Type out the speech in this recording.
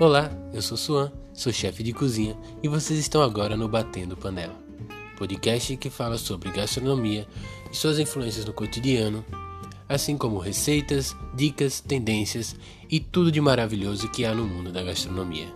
Olá, eu sou Suan, sou chefe de cozinha e vocês estão agora no Batendo Panela, podcast que fala sobre gastronomia e suas influências no cotidiano, assim como receitas, dicas, tendências e tudo de maravilhoso que há no mundo da gastronomia.